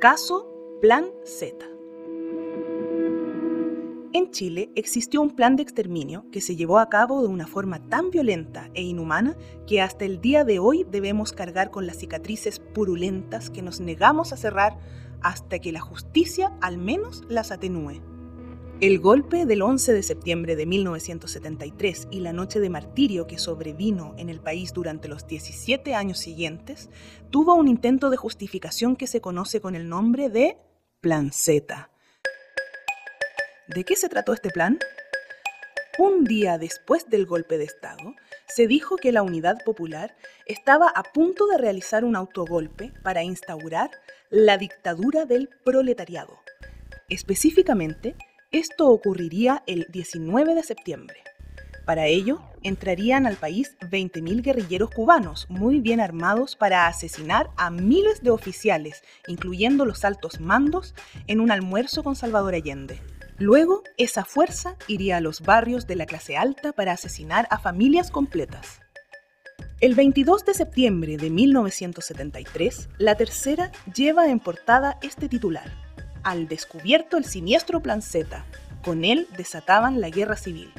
Caso Plan Z. En Chile existió un plan de exterminio que se llevó a cabo de una forma tan violenta e inhumana que hasta el día de hoy debemos cargar con las cicatrices purulentas que nos negamos a cerrar hasta que la justicia al menos las atenúe. El golpe del 11 de septiembre de 1973 y la noche de martirio que sobrevino en el país durante los 17 años siguientes tuvo un intento de justificación que se conoce con el nombre de Plan Z ¿De qué se trató este plan? Un día después del golpe de Estado, se dijo que la Unidad Popular estaba a punto de realizar un autogolpe para instaurar la dictadura del proletariado. Específicamente, esto ocurriría el 19 de septiembre. Para ello, entrarían al país 20.000 guerrilleros cubanos muy bien armados para asesinar a miles de oficiales, incluyendo los altos mandos, en un almuerzo con Salvador Allende. Luego, esa fuerza iría a los barrios de la clase alta para asesinar a familias completas. El 22 de septiembre de 1973, la tercera lleva en portada este titular. Al descubierto el siniestro plan Z. Con él desataban la guerra civil.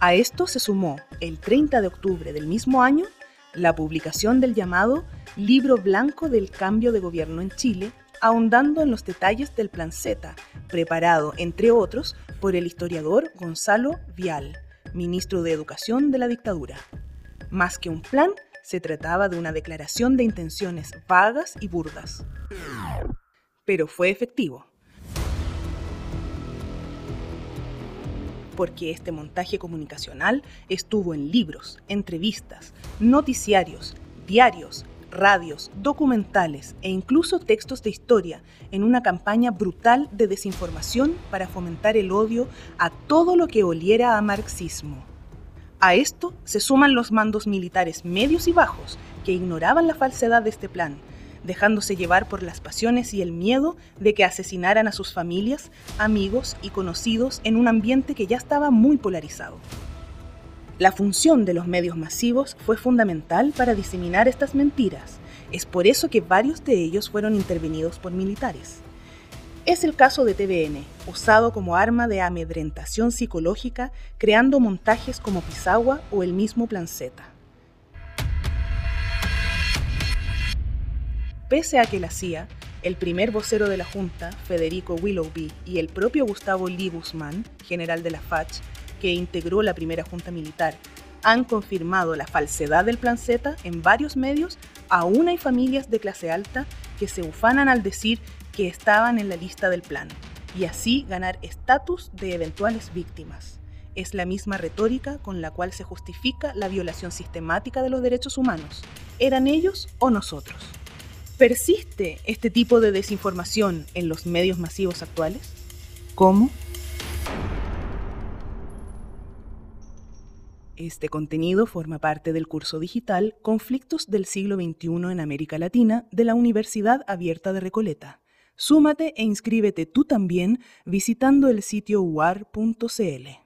A esto se sumó, el 30 de octubre del mismo año, la publicación del llamado Libro Blanco del Cambio de Gobierno en Chile, ahondando en los detalles del Plan Z, preparado, entre otros, por el historiador Gonzalo Vial, ministro de Educación de la dictadura. Más que un plan, se trataba de una declaración de intenciones vagas y burdas. Pero fue efectivo. Porque este montaje comunicacional estuvo en libros, entrevistas, noticiarios, diarios, radios, documentales e incluso textos de historia en una campaña brutal de desinformación para fomentar el odio a todo lo que oliera a marxismo. A esto se suman los mandos militares medios y bajos que ignoraban la falsedad de este plan, dejándose llevar por las pasiones y el miedo de que asesinaran a sus familias, amigos y conocidos en un ambiente que ya estaba muy polarizado. La función de los medios masivos fue fundamental para diseminar estas mentiras. Es por eso que varios de ellos fueron intervenidos por militares. Es el caso de TVN, usado como arma de amedrentación psicológica, creando montajes como Pisagua o el mismo Plan Pese a que la CIA, el primer vocero de la Junta, Federico Willoughby, y el propio Gustavo Lee Guzmán, general de la FACH, que integró la primera junta militar han confirmado la falsedad del Plan Z en varios medios, aún hay familias de clase alta que se ufanan al decir que estaban en la lista del plan y así ganar estatus de eventuales víctimas. Es la misma retórica con la cual se justifica la violación sistemática de los derechos humanos. ¿Eran ellos o nosotros? ¿Persiste este tipo de desinformación en los medios masivos actuales? ¿Cómo? Este contenido forma parte del curso digital Conflictos del siglo XXI en América Latina de la Universidad Abierta de Recoleta. Súmate e inscríbete tú también visitando el sitio uar.cl.